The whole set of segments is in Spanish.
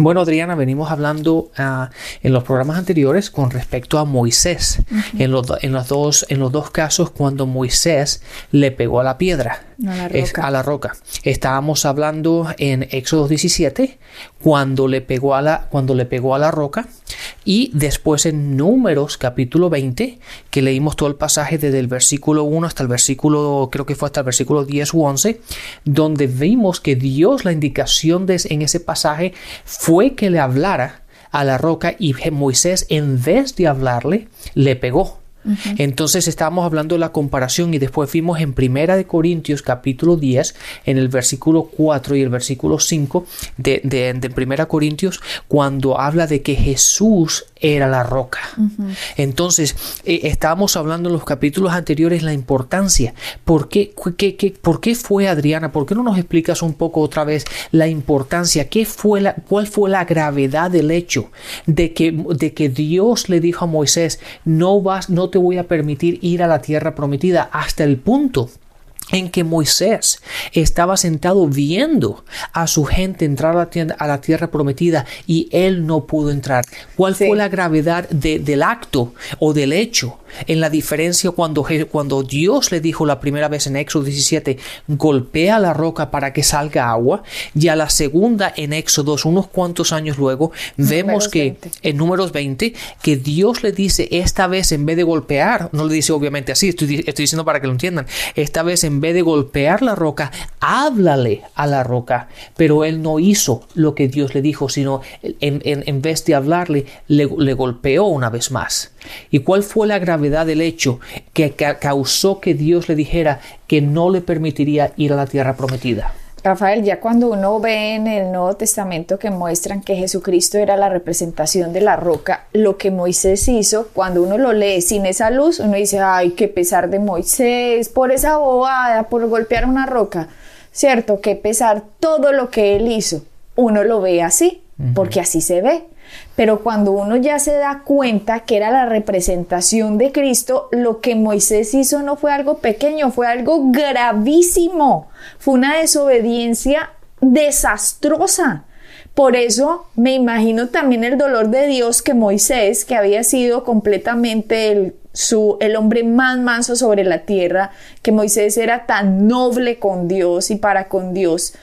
Bueno, Adriana, venimos hablando ah, en los programas anteriores con respecto a Moisés. en, los, en, los dos, en los dos casos, cuando Moisés le pegó a la piedra, a la roca. Estábamos hablando en Éxodo 17, cuando le pegó a la, cuando le pegó a la roca. Y después en Números capítulo 20, que leímos todo el pasaje desde el versículo 1 hasta el versículo, creo que fue hasta el versículo 10 u 11, donde vimos que Dios, la indicación en ese pasaje fue que le hablara a la roca y Moisés en vez de hablarle, le pegó. Entonces estábamos hablando de la comparación y después fuimos en Primera de Corintios capítulo 10 en el versículo 4 y el versículo 5 de, de, de Primera Corintios cuando habla de que Jesús era la roca. Entonces, eh, estábamos hablando en los capítulos anteriores la importancia. ¿Por qué, ¿Por qué fue Adriana? ¿Por qué no nos explicas un poco otra vez la importancia? ¿Qué fue la, ¿Cuál fue la gravedad del hecho de que, de que Dios le dijo a Moisés, no vas, no te voy a permitir ir a la tierra prometida hasta el punto en que Moisés estaba sentado viendo a su gente entrar a la, tierra, prometida y él no pudo entrar. ¿Cuál fue la gravedad del acto o del hecho en la diferencia cuando, cuando Dios le dijo la primera vez en Éxodo 17, golpea la roca para que salga agua, y a la segunda en Éxodo, unos cuantos años luego, vemos que en números 20, que Dios le dice, esta vez en vez de golpear, no le dice obviamente así, estoy, estoy diciendo para que lo entiendan, esta vez en vez de golpear la roca, háblale a la roca, pero él no hizo lo que Dios le dijo, sino en, en, vez de hablarle, le, le golpeó una vez más. ¿Y cuál fue la gravedad del hecho que causó que Dios le dijera que no le permitiría ir a la tierra prometida? Rafael, ya cuando uno ve en el Nuevo Testamento que muestran que Jesucristo era la representación de la roca, lo que Moisés hizo, cuando uno lo lee sin esa luz, uno dice, ay, qué pesar de Moisés, por esa bobada, por golpear una roca, ¿cierto? Qué pesar todo lo que él hizo. Uno lo ve así, porque así se ve. Pero cuando uno ya se da cuenta que era la representación de Cristo, lo que Moisés hizo no fue algo pequeño, fue algo gravísimo. Fue una desobediencia desastrosa. Por eso me imagino también el dolor de Dios que Moisés, que había sido completamente el, su, el hombre más manso sobre la tierra, que Moisés era tan noble con Dios y para con Dios,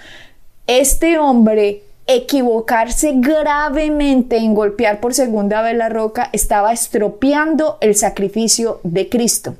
este hombre equivocarse gravemente en golpear por segunda vez la roca estaba estropeando el sacrificio de Cristo,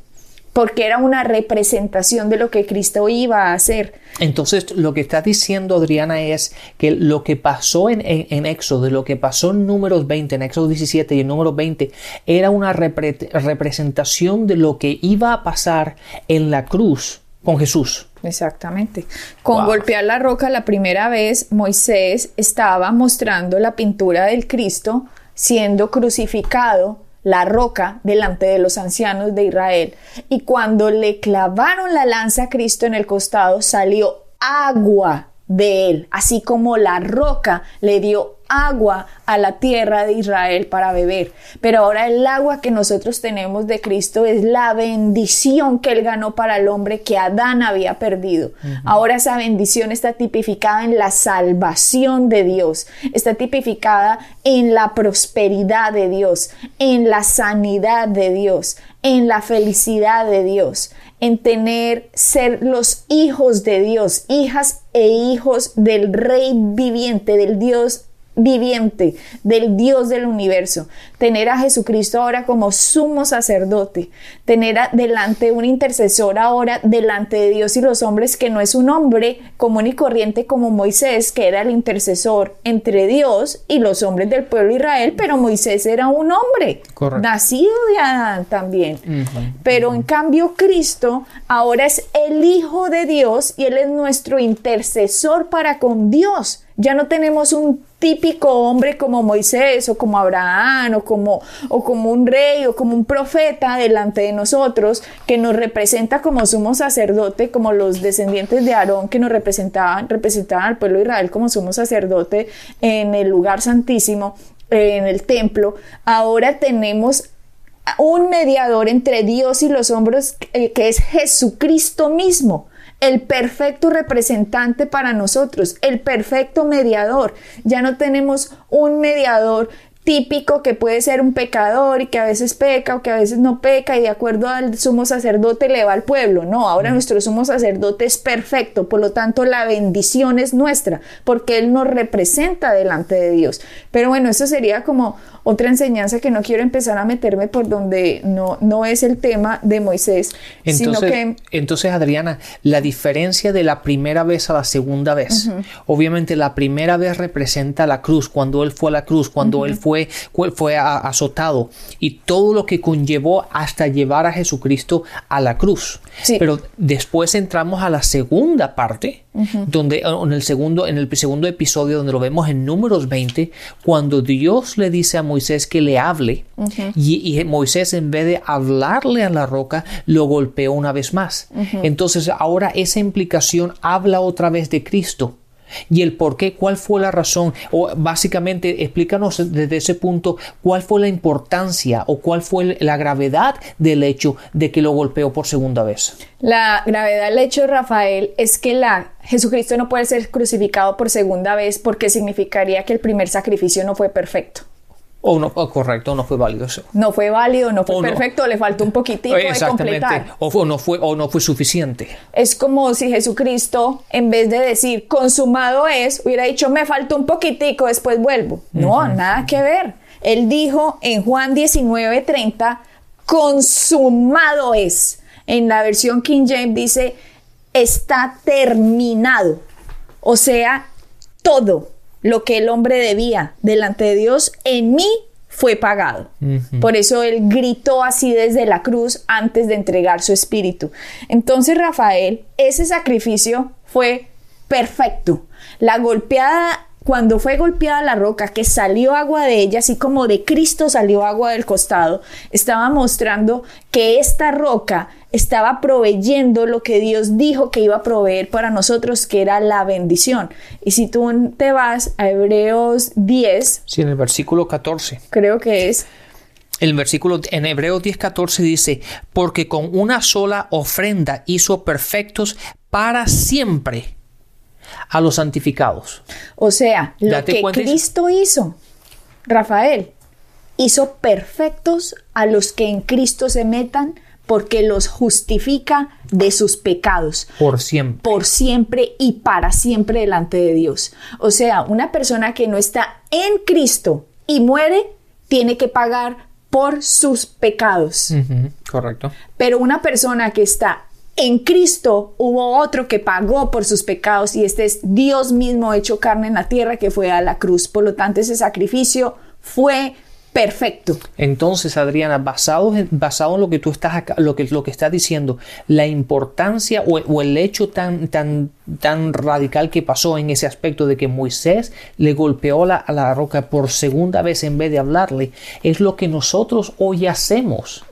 porque era una representación de lo que Cristo iba a hacer. Entonces, lo que está diciendo Adriana es que lo que pasó en, en, Éxodo, lo que pasó en números 20, en Éxodo 17 y en números 20, era una representación de lo que iba a pasar en la cruz con Jesús. Exactamente. Con golpear la roca la primera vez, Moisés estaba mostrando la pintura del Cristo siendo crucificado la roca delante de los ancianos de Israel. Y cuando le clavaron la lanza a Cristo en el costado, salió agua de él, así como la roca le dio agua a la tierra de Israel para beber. Pero ahora el agua que nosotros tenemos de Cristo es la bendición que Él ganó para el hombre que Adán había perdido. Ahora esa bendición está tipificada en la salvación de Dios, está tipificada en la prosperidad de Dios, en la sanidad de Dios, en la felicidad de Dios, en tener, ser los hijos de Dios, hijas e hijos del Rey viviente, del Dios viviente del Dios del universo, tener a Jesucristo ahora como sumo sacerdote, tener delante un intercesor ahora delante de Dios y los hombres que no es un hombre común y corriente como Moisés, que era el intercesor entre Dios y los hombres del pueblo de Israel, pero Moisés era un hombre, nacido de Adán también. Pero en cambio Cristo ahora es el Hijo de Dios y Él es nuestro intercesor para con Dios. Ya no tenemos un típico hombre como Moisés o como Abraham o como, o como un rey o como un profeta delante de nosotros que nos representa como sumo sacerdote, como los descendientes de Aarón que nos representaban, representaban al pueblo de Israel como sumo sacerdote en el lugar santísimo, en el templo. Ahora tenemos un mediador entre Dios y los hombres eh, que es Jesucristo mismo el perfecto representante para nosotros, el perfecto mediador. Ya no tenemos un mediador típico que puede ser un pecador y que a veces peca o que a veces no peca y de acuerdo al sumo sacerdote le va al pueblo. No, ahora nuestro sumo sacerdote es perfecto, por lo tanto la bendición es nuestra porque Él nos representa delante de Dios. Pero bueno, eso sería como otra enseñanza que no quiero empezar a meterme por donde no, no es el tema de Moisés, entonces, sino que... Entonces, Adriana, la diferencia de la primera vez a la segunda vez, obviamente la primera vez representa la cruz, cuando él fue a la cruz, cuando él fue, fue azotado y todo lo que conllevó hasta llevar a Jesucristo a la cruz. Pero después entramos a la segunda parte, donde en el segundo, en el segundo episodio, donde lo vemos en números 20, cuando Dios le dice a Moisés que le hable, y, Moisés en vez de hablarle a la roca, lo golpeó una vez más. Entonces ahora esa implicación habla otra vez de Cristo y el por qué, cuál fue la razón, o básicamente explícanos desde ese punto cuál fue la importancia o cuál fue la gravedad del hecho de que lo golpeó por segunda vez. La gravedad del hecho, Rafael, es que la Jesucristo no puede ser crucificado por segunda vez porque significaría que el primer sacrificio no fue perfecto. O no, correcto, no fue válido eso. No fue válido, no fue perfecto, le faltó un poquitico de completar. O, no fue, o no fue suficiente. Es como si Jesucristo, en vez de decir consumado es, hubiera dicho me faltó un poquitico, después vuelvo. No, nada que ver. Él dijo en Juan 19:30, consumado es. En la versión King James dice, está terminado. O sea, todo lo que el hombre debía delante de Dios en mí fue pagado. Por eso él gritó así desde la cruz antes de entregar su espíritu. Entonces, Rafael, ese sacrificio fue perfecto. La golpeada cuando fue golpeada la roca, que salió agua de ella, así como de Cristo salió agua del costado, estaba mostrando que esta roca estaba proveyendo lo que Dios dijo que iba a proveer para nosotros, que era la bendición. Y si tú te vas a Hebreos 10. Sí, en el versículo 14. Creo que es. El versículo en Hebreos 10, 14 dice, porque con una sola ofrenda hizo perfectos para siempre a los santificados. O sea, lo que Cristo hizo, Rafael, hizo perfectos a los que en Cristo se metan porque los justifica de sus pecados. Por siempre. Por siempre y para siempre delante de Dios. O sea, una persona que no está en Cristo y muere, tiene que pagar por sus pecados. Correcto. Pero una persona que está en Cristo hubo otro que pagó por sus pecados y este es Dios mismo hecho carne en la tierra que fue a la cruz. Por lo tanto, ese sacrificio fue perfecto. Entonces, Adriana, basado en, basado en lo que tú estás lo que, lo que estás diciendo, la importancia o, el hecho tan, tan, tan radical que pasó en ese aspecto de que Moisés le golpeó la, a la roca por segunda vez en vez de hablarle, es lo que nosotros hoy hacemos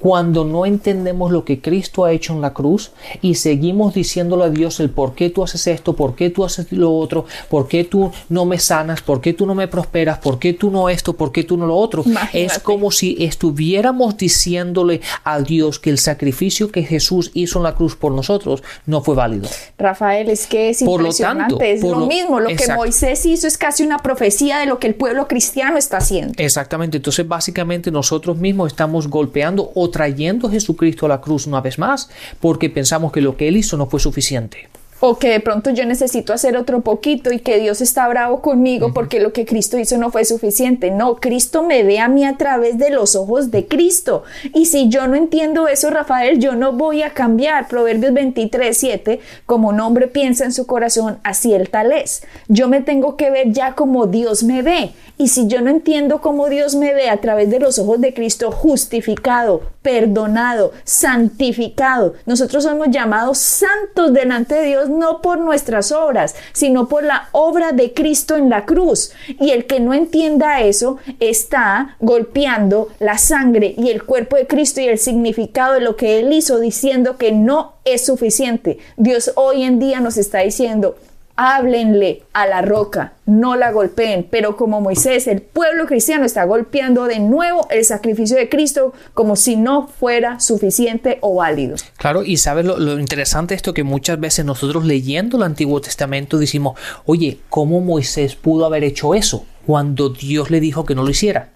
cuando no entendemos lo que Cristo ha hecho en la cruz y seguimos diciéndole a Dios el por qué tú haces esto, por qué tú haces lo otro, por qué tú no me sanas, por qué tú no me prosperas, por qué tú no esto, por qué tú no lo otro. Es como si estuviéramos diciéndole a Dios que el sacrificio que Jesús hizo en la cruz por nosotros no fue válido. Rafael, es que es impresionante. es lo, mismo. Lo que Moisés hizo es casi una profecía de lo que el pueblo cristiano está haciendo. Exactamente. Entonces, básicamente, nosotros mismos estamos golpeando o trayendo a Jesucristo a la cruz una vez más porque pensamos que lo que él hizo no fue suficiente o que de pronto yo necesito hacer otro poquito y que Dios está bravo conmigo porque lo que Cristo hizo no fue suficiente. No, Cristo me ve a mí a través de los ojos de Cristo. Y si yo no entiendo eso, Rafael, yo no voy a cambiar. Proverbios 23, 7, como un hombre piensa en su corazón, así el tal es. Yo me tengo que ver ya como Dios me ve. Y si yo no entiendo cómo Dios me ve a través de los ojos de Cristo justificado perdonado, santificado. Nosotros somos llamados santos delante de Dios no por nuestras obras, sino por la obra de Cristo en la cruz. Y el que no entienda eso está golpeando la sangre y el cuerpo de Cristo y el significado de lo que Él hizo, diciendo que no es suficiente. Dios hoy en día nos está diciendo, háblenle a la roca, no la golpeen, pero como Moisés, el pueblo cristiano está golpeando de nuevo el sacrificio de Cristo como si no fuera suficiente o válido. Claro, y sabes lo, interesante esto que muchas veces nosotros leyendo el Antiguo Testamento decimos, oye, ¿cómo Moisés pudo haber hecho eso? Cuando Dios le dijo que no lo hiciera.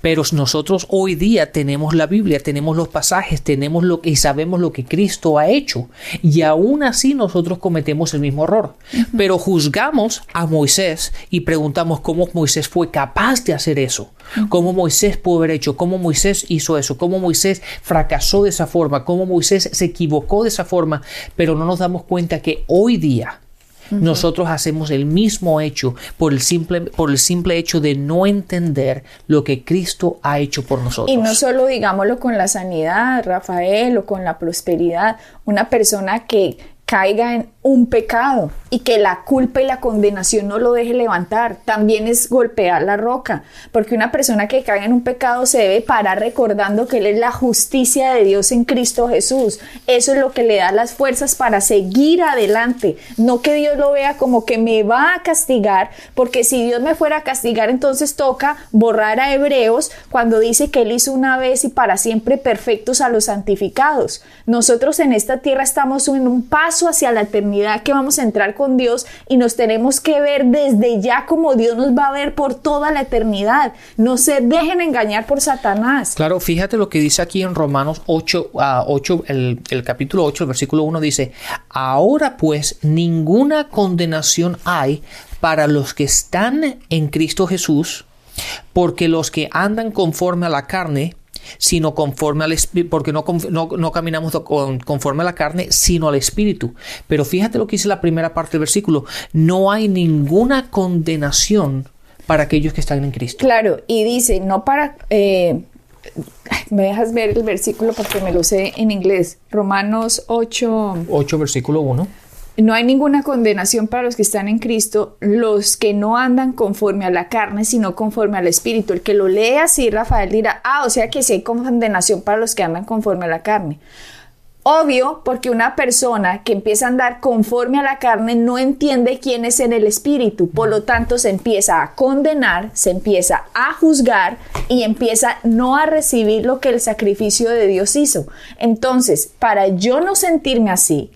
Pero nosotros hoy día tenemos la Biblia, tenemos los pasajes, tenemos lo y sabemos lo que Cristo ha hecho. Y aún así nosotros cometemos el mismo error. Pero juzgamos a Moisés y preguntamos cómo Moisés fue capaz de hacer eso. Cómo Moisés pudo haber hecho, cómo Moisés hizo eso, cómo Moisés fracasó de esa forma, cómo Moisés se equivocó de esa forma. Pero no nos damos cuenta que hoy día nosotros hacemos el mismo hecho por el, simple, por el simple hecho de no entender lo que Cristo ha hecho por nosotros. Y no solo digámoslo con la sanidad, Rafael, o con la prosperidad, una persona que caiga en un pecado y que la culpa y la condenación no lo deje levantar. También es golpear la roca, porque una persona que caiga en un pecado se debe parar recordando que Él es la justicia de Dios en Cristo Jesús. Eso es lo que le da las fuerzas para seguir adelante. No que Dios lo vea como que me va a castigar, porque si Dios me fuera a castigar, entonces toca borrar a Hebreos cuando dice que Él hizo una vez y para siempre perfectos a los santificados. Nosotros en esta tierra estamos en un paso hacia la eternidad que vamos a entrar con Dios y nos tenemos que ver desde ya como Dios nos va a ver por toda la eternidad. No se dejen engañar por Satanás. Claro, fíjate lo que dice aquí en Romanos 8, 8 el, el capítulo 8, el versículo 1 dice, ahora pues ninguna condenación hay para los que están en Cristo Jesús, porque los que andan conforme a la carne sino conforme al espíritu, porque no, no, caminamos conforme a la carne, sino al espíritu. Pero fíjate lo que dice la primera parte del versículo, no hay ninguna condenación para aquellos que están en Cristo. Claro, y dice, no para... Eh, me dejas ver el versículo porque me lo sé en inglés. Romanos 8. 8, versículo 1 no hay ninguna condenación para los que están en Cristo, los que no andan conforme a la carne, sino conforme al Espíritu. El que lo lea así, Rafael dirá, ah, o sea que sí hay condenación para los que andan conforme a la carne. Obvio, porque una persona que empieza a andar conforme a la carne no entiende quién es en el espíritu, por lo tanto se empieza a condenar, se empieza a juzgar y empieza no a recibir lo que el sacrificio de Dios hizo. Entonces, para yo no sentirme así,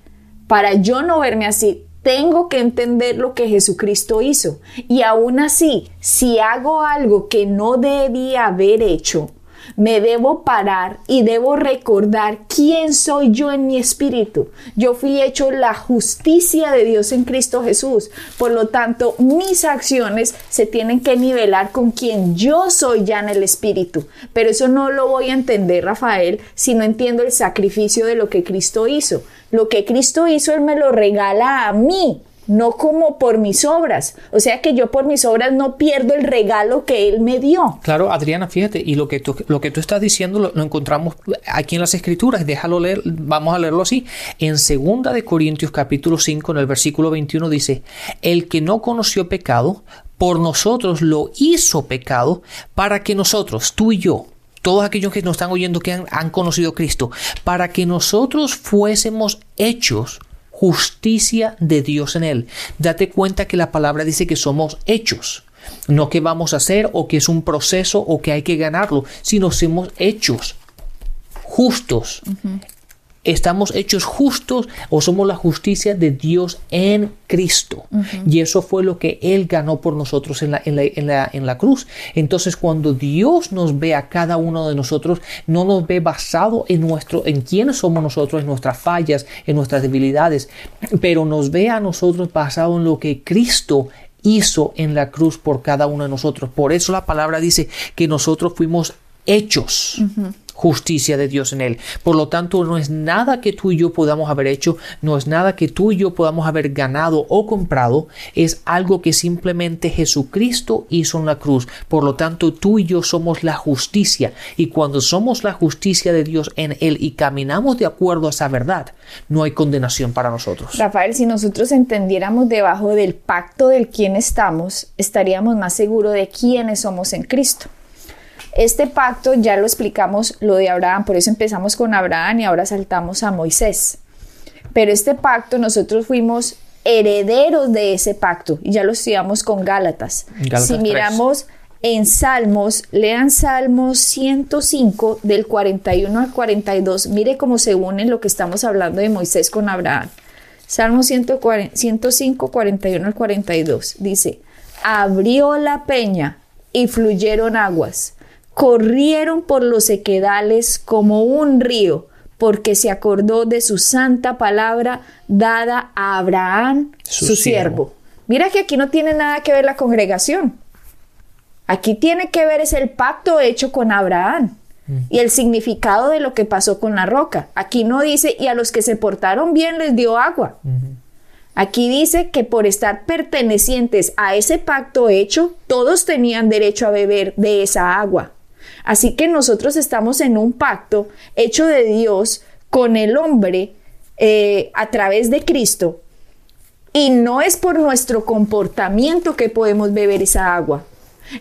para yo no verme así, tengo que entender lo que Jesucristo hizo. Y aún así, si hago algo que no debía haber hecho, me debo parar y debo recordar quién soy yo en mi espíritu. Yo fui hecho la justicia de Dios en Cristo Jesús. Por lo tanto, mis acciones se tienen que nivelar con quien yo soy ya en el espíritu. Pero eso no lo voy a entender, Rafael, si no entiendo el sacrificio de lo que Cristo hizo. Lo que Cristo hizo, Él me lo regala a mí no como por mis obras. O sea que yo por mis obras no pierdo el regalo que Él me dio. Claro, Adriana, fíjate, y lo que tú, lo que tú estás diciendo lo, encontramos aquí en las Escrituras, déjalo leer, vamos a leerlo así. En 2 de Corintios capítulo 5, en el versículo 21 dice, el que no conoció pecado, por nosotros lo hizo pecado, para que nosotros, tú y yo, todos aquellos que nos están oyendo que han, conocido a Cristo, para que nosotros fuésemos hechos justicia de Dios en él. Date cuenta que la palabra dice que somos hechos. No que vamos a hacer o que es un proceso o que hay que ganarlo, sino somos hechos justos estamos hechos justos o somos la justicia de Dios en Cristo. Y eso fue lo que Él ganó por nosotros en la, en, la, en, la, cruz. Entonces cuando Dios nos ve a cada uno de nosotros, no nos ve basado en, nuestro, en quiénes somos nosotros, en nuestras fallas, en nuestras debilidades, pero nos ve a nosotros basado en lo que Cristo hizo en la cruz por cada uno de nosotros. Por eso la palabra dice que nosotros fuimos hechos justicia de Dios en él. Por lo tanto, no es nada que tú y yo podamos haber hecho, no es nada que tú y yo podamos haber ganado o comprado, es algo que simplemente Jesucristo hizo en la cruz. Por lo tanto, tú y yo somos la justicia y cuando somos la justicia de Dios en él y caminamos de acuerdo a esa verdad, no hay condenación para nosotros. Rafael, si nosotros entendiéramos debajo del pacto del quién estamos, estaríamos más seguros de quiénes somos en Cristo. Este pacto ya lo explicamos lo de Abraham, por eso empezamos con Abraham y ahora saltamos a Moisés. Pero este pacto nosotros fuimos herederos de ese pacto y ya lo estudiamos con Gálatas. si miramos en Salmos, lean Salmos 105 del 41 al 42, mire cómo se une lo que estamos hablando de Moisés con Abraham. Salmo 105, 41 al 42 dice, abrió la peña y fluyeron aguas corrieron por los sequedales como un río, porque se acordó de su santa palabra dada a Abraham, su, siervo. Mira que aquí no tiene nada que ver la congregación. Aquí tiene que ver es el pacto hecho con Abraham y el significado de lo que pasó con la roca. Aquí no dice, y a los que se portaron bien les dio agua. Aquí dice que por estar pertenecientes a ese pacto hecho, todos tenían derecho a beber de esa agua. Así que nosotros estamos en un pacto hecho de Dios con el hombre eh, a través de Cristo. Y no es por nuestro comportamiento que podemos beber esa agua.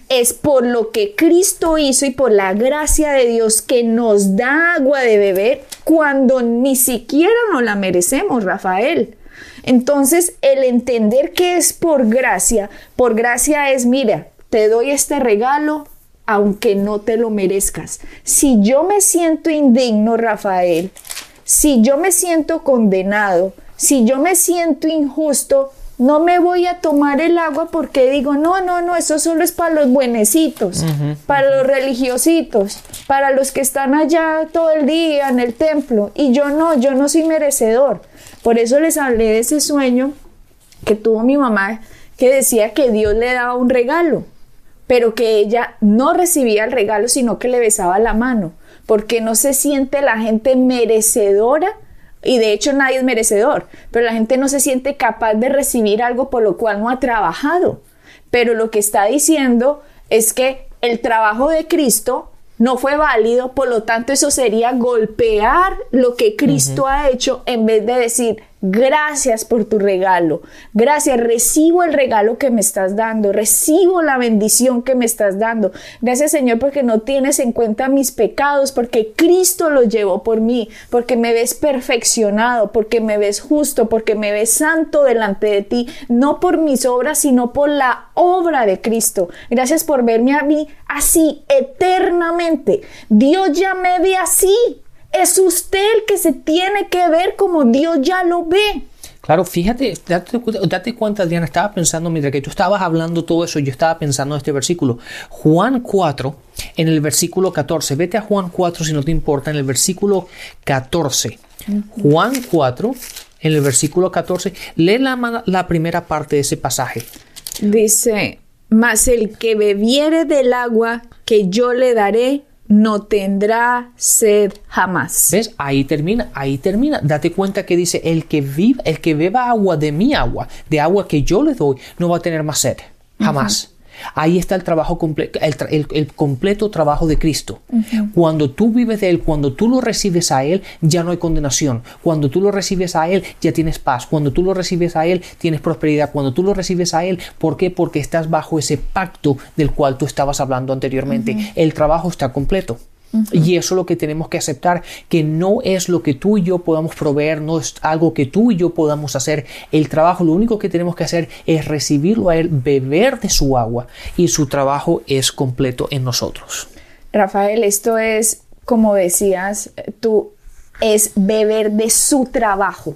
Es por lo que Cristo hizo y por la gracia de Dios que nos da agua de beber cuando ni siquiera nos la merecemos, Rafael. Entonces, el entender que es por gracia, por gracia es, mira, te doy este regalo, aunque no te lo merezcas. Si yo me siento indigno, Rafael, si yo me siento condenado, si yo me siento injusto, no me voy a tomar el agua porque digo, no, no, no, eso solo es para los buenecitos, para los religiositos, para los que están allá todo el día en el templo. Y yo no, yo no soy merecedor. Por eso les hablé de ese sueño que tuvo mi mamá, que decía que Dios le daba un regalo pero que ella no recibía el regalo, sino que le besaba la mano, porque no se siente la gente merecedora y de hecho nadie es merecedor, pero la gente no se siente capaz de recibir algo por lo cual no ha trabajado. Pero lo que está diciendo es que el trabajo de Cristo no fue válido, por lo tanto eso sería golpear lo que Cristo ha hecho en vez de decir, Gracias por tu regalo. Gracias, recibo el regalo que me estás dando. Recibo la bendición que me estás dando. Gracias, Señor, porque no tienes en cuenta mis pecados, porque Cristo los llevó por mí, porque me ves perfeccionado, porque me ves justo, porque me ves santo delante de ti, no por mis obras, sino por la obra de Cristo. Gracias por verme a mí así eternamente. Dios ya me ve así. Es usted el que se tiene que ver como Dios ya lo ve. Claro, fíjate, date, cuenta, Diana, estaba pensando, mientras que tú estabas hablando todo eso, yo estaba pensando en este versículo. Juan 4, en el versículo 14, vete a Juan 4 si no te importa, en el versículo 14. Juan 4, en el versículo 14, lee la, la primera parte de ese pasaje. Dice, mas el que bebiere del agua que yo le daré, no tendrá sed jamás. ¿Ves? Ahí termina, ahí termina. Date cuenta que dice, el que viva, el que beba agua de mi agua, de agua que yo le doy, no va a tener más sed. Jamás. Ahí está el trabajo completo, el, completo trabajo de Cristo. Cuando tú vives de Él, cuando tú lo recibes a Él, ya no hay condenación. Cuando tú lo recibes a Él, ya tienes paz. Cuando tú lo recibes a Él, tienes prosperidad. Cuando tú lo recibes a Él, ¿por qué? Porque estás bajo ese pacto del cual tú estabas hablando anteriormente. El trabajo está completo. Y eso es lo que tenemos que aceptar, que no es lo que tú y yo podamos proveer, no es algo que tú y yo podamos hacer. El trabajo, lo único que tenemos que hacer es recibirlo a Él, beber de su agua y su trabajo es completo en nosotros. Rafael, esto es, como decías, tú, es beber de su trabajo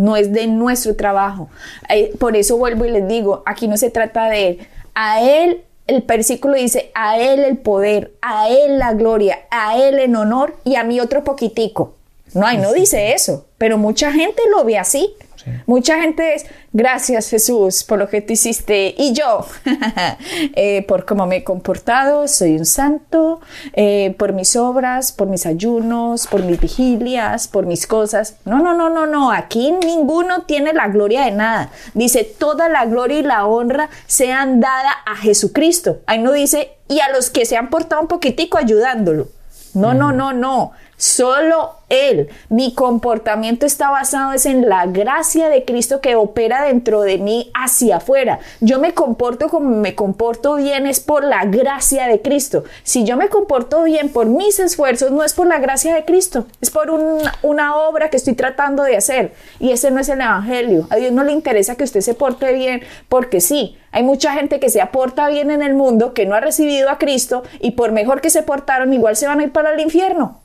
no es de nuestro trabajo. Eh, por eso vuelvo y les digo, aquí no se trata de él. A él el versículo dice, a Él el poder, a Él la gloria, a Él en honor y a mí otro poquitico. No, ahí no dice eso, pero mucha gente lo ve así. Mucha gente es, gracias Jesús por lo que tú hiciste y yo, eh, por cómo me he comportado, soy un santo, eh, por mis obras, por mis ayunos, por mis vigilias, por mis cosas. No, no, no, no, no, aquí ninguno tiene la gloria de nada. Dice, toda la gloria y la honra sean dada a Jesucristo. Ahí no dice, y a los que se han portado un poquitico ayudándolo. No, no, no, no. Solo Él. Mi comportamiento está basado es en la gracia de Cristo que opera dentro de mí hacia afuera. Yo me comporto como me comporto bien es por la gracia de Cristo. Si yo me comporto bien por mis esfuerzos, no es por la gracia de Cristo, es por una obra que estoy tratando de hacer. Y ese no es el Evangelio. A Dios no le interesa que usted se porte bien porque sí. Hay mucha gente que se aporta bien en el mundo, que no ha recibido a Cristo y por mejor que se portaron, igual se van a ir para el infierno.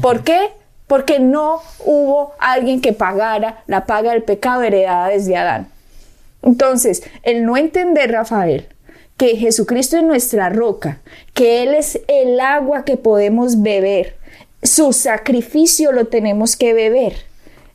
¿Por qué? Porque no hubo alguien que pagara la paga del pecado heredada desde Adán. Entonces, el no entender, Rafael, que Jesucristo es nuestra roca, que Él es el agua que podemos beber, su sacrificio lo tenemos que beber.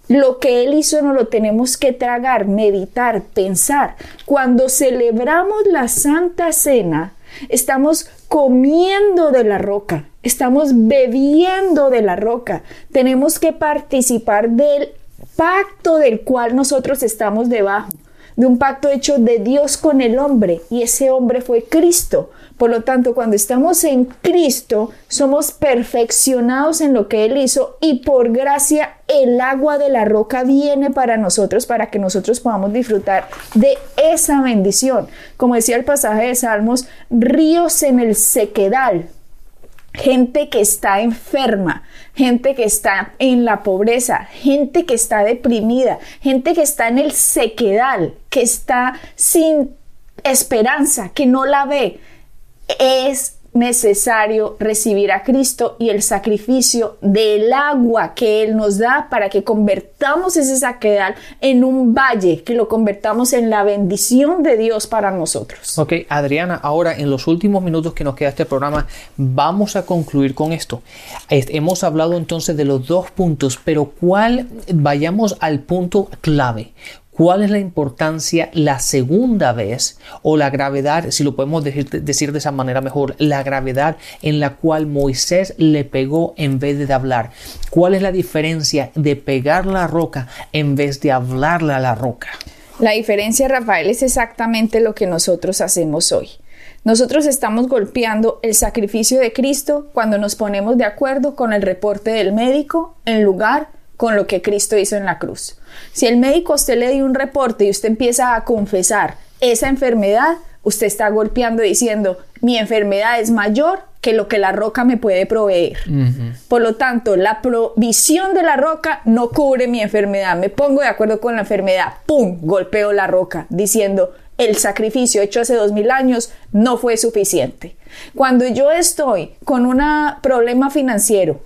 Lo que Él hizo no lo tenemos que tragar, meditar, pensar. Cuando celebramos la Santa Cena, estamos comiendo de la roca, estamos bebiendo de la roca. Tenemos que participar del pacto del cual nosotros estamos debajo, de un pacto hecho de Dios con el hombre, y ese hombre fue Cristo. Por lo tanto, cuando estamos en Cristo, somos perfeccionados en lo que Él hizo y por gracia el agua de la roca viene para nosotros para que nosotros podamos disfrutar de esa bendición. Como decía el pasaje de Salmos, ríos en el sequedal. Gente que está enferma, gente que está en la pobreza, gente que está deprimida, gente que está en el sequedal, que está sin esperanza, que no la ve. Es necesario recibir a Cristo y el sacrificio del agua que Él nos da para que convertamos ese saquedal en un valle, que lo convertamos en la bendición de Dios para nosotros. Ok, Adriana, ahora en los últimos minutos que nos queda este programa, vamos a concluir con esto. Hemos hablado entonces de los dos puntos, pero ¿cuál? Vayamos al punto clave. ¿Cuál es la importancia la segunda vez o la gravedad, si lo podemos decir, decir, de esa manera mejor, la gravedad en la cual Moisés le pegó en vez de hablar? ¿Cuál es la diferencia de pegar la roca en vez de hablarle a la roca? La diferencia, Rafael, es exactamente lo que nosotros hacemos hoy. Nosotros estamos golpeando el sacrificio de Cristo cuando nos ponemos de acuerdo con el reporte del médico en lugar con lo que Cristo hizo en la cruz. Si el médico a usted le dio un reporte y usted empieza a confesar esa enfermedad, usted está golpeando diciendo, mi enfermedad es mayor que lo que la roca me puede proveer. Por lo tanto, la provisión de la roca no cubre mi enfermedad. Me pongo de acuerdo con la enfermedad. ¡Pum! Golpeo la roca diciendo, el sacrificio hecho hace dos mil años no fue suficiente. Cuando yo estoy con un problema financiero,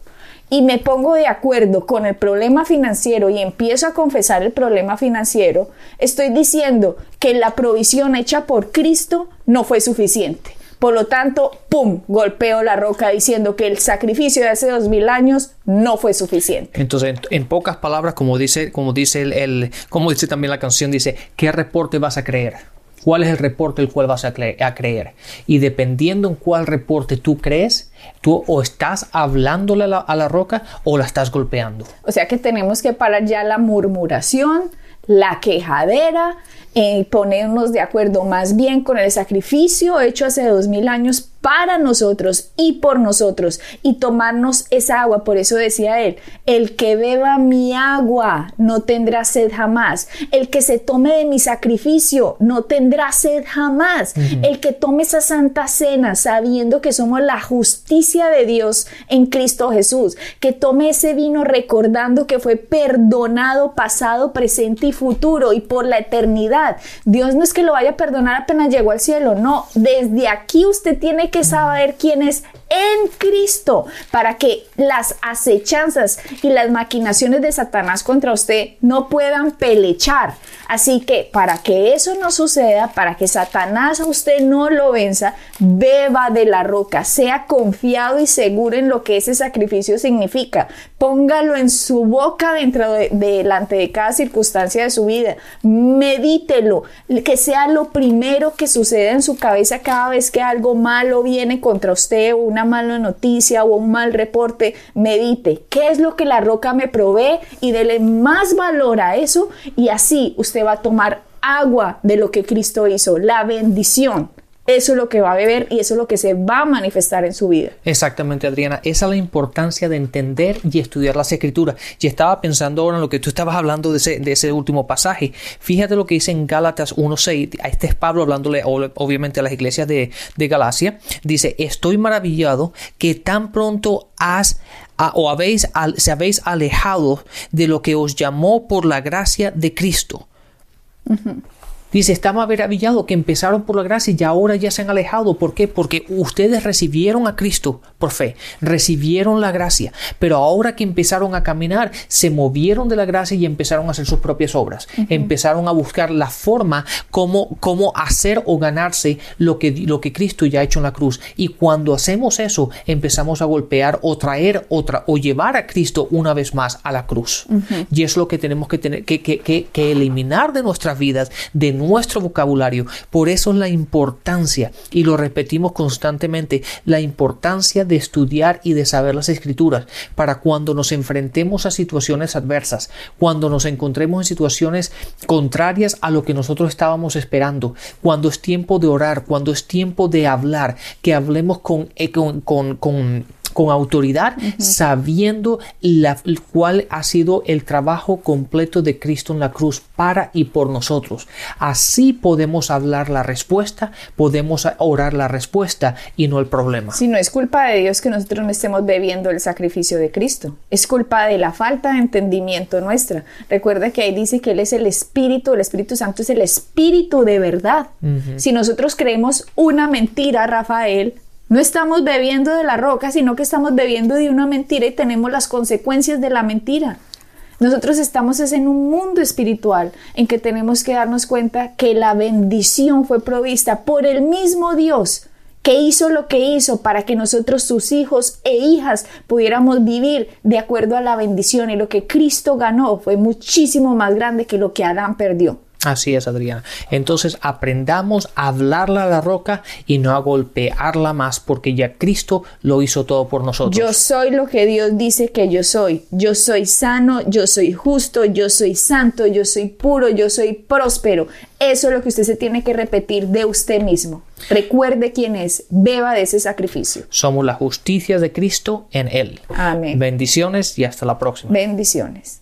y me pongo de acuerdo con el problema financiero y empiezo a confesar el problema financiero, estoy diciendo que la provisión hecha por Cristo no fue suficiente. Por lo tanto, ¡pum! golpeo la roca diciendo que el sacrificio de hace dos mil años no fue suficiente. Entonces, en, pocas palabras, como dice, como dice el, como dice también la canción, dice, ¿qué reporte vas a creer? Cuál es el reporte el cual vas a, creer. Y dependiendo en cuál reporte tú crees, tú o estás hablándole a la, roca o la estás golpeando. O sea que tenemos que parar ya la murmuración, la quejadera, eh, ponernos de acuerdo más bien con el sacrificio hecho hace dos mil años para nosotros y por nosotros y tomarnos esa agua. Por eso decía él, el que beba mi agua no tendrá sed jamás. El que se tome de mi sacrificio no tendrá sed jamás. El que tome esa santa cena sabiendo que somos la justicia de Dios en Cristo Jesús. Que tome ese vino recordando que fue perdonado pasado, presente y futuro y por la eternidad Dios no es que lo vaya a perdonar apenas llegó al cielo, no, desde aquí usted tiene que saber quién es en Cristo para que las acechanzas y las maquinaciones de Satanás contra usted no puedan pelechar. Así que para que eso no suceda, para que Satanás a usted no lo venza, beba de la roca, sea confiado y seguro en lo que ese sacrificio significa. Póngalo en su boca dentro de, delante de cada circunstancia de su vida. Medítelo, que sea lo primero que suceda en su cabeza cada vez que algo malo viene contra usted o una mala noticia o un mal reporte. Medite, ¿qué es lo que la roca me provee? Y dele más valor a eso y así usted va a tomar agua de lo que Cristo hizo, la bendición. Eso es lo que va a beber y eso es lo que se va a manifestar en su vida. Exactamente, Adriana. Esa es la importancia de entender y estudiar las escrituras. Y estaba pensando ahora en lo que tú estabas hablando de ese, de ese último pasaje. Fíjate lo que dice en Gálatas 1.6. Este es Pablo hablándole obviamente a las iglesias de, de Galacia. Dice, estoy maravillado que tan pronto has o habéis, se habéis alejado de lo que os llamó por la gracia de Cristo Dice, está maravillado que empezaron por la gracia y ahora ya se han alejado. ¿Por qué? Porque ustedes recibieron a Cristo por fe, recibieron la gracia, pero ahora que empezaron a caminar, se movieron de la gracia y empezaron a hacer sus propias obras. Empezaron a buscar la forma como, cómo hacer o ganarse lo que, lo que Cristo ya ha hecho en la cruz. Y cuando hacemos eso, empezamos a golpear o traer otra o llevar a Cristo una vez más a la cruz. Y es lo que tenemos que, tener, que, que, que eliminar de nuestras vidas, de nuestro vocabulario. Por eso la importancia, y lo repetimos constantemente, la importancia de estudiar y de saber las escrituras para cuando nos enfrentemos a situaciones adversas, cuando nos encontremos en situaciones contrarias a lo que nosotros estábamos esperando, cuando es tiempo de orar, cuando es tiempo de hablar, que hablemos con, eh, con autoridad, sabiendo la, cuál ha sido el trabajo completo de Cristo en la cruz para y por nosotros. Así podemos hablar la respuesta, podemos orar la respuesta y no el problema. Si no es culpa de Dios que nosotros no estemos bebiendo el sacrificio de Cristo, es culpa de la falta de entendimiento nuestra. Recuerda que ahí dice que Él es el Espíritu, el Espíritu Santo es el Espíritu de verdad. Si nosotros creemos una mentira, Rafael, no estamos bebiendo de la roca, sino que estamos bebiendo de una mentira y tenemos las consecuencias de la mentira. Nosotros estamos en un mundo espiritual en que tenemos que darnos cuenta que la bendición fue provista por el mismo Dios que hizo lo que hizo para que nosotros, sus hijos e hijas, pudiéramos vivir de acuerdo a la bendición y lo que Cristo ganó fue muchísimo más grande que lo que Adán perdió. Así es, Adriana. Entonces aprendamos a hablarla a la roca y no a golpearla más porque ya Cristo lo hizo todo por nosotros. Yo soy lo que Dios dice que yo soy. Yo soy sano, yo soy justo, yo soy santo, yo soy puro, yo soy próspero. Eso es lo que usted se tiene que repetir de usted mismo. Recuerde quién es, beba de ese sacrificio. Somos la justicia de Cristo en Él. Amén. Bendiciones y hasta la próxima. Bendiciones.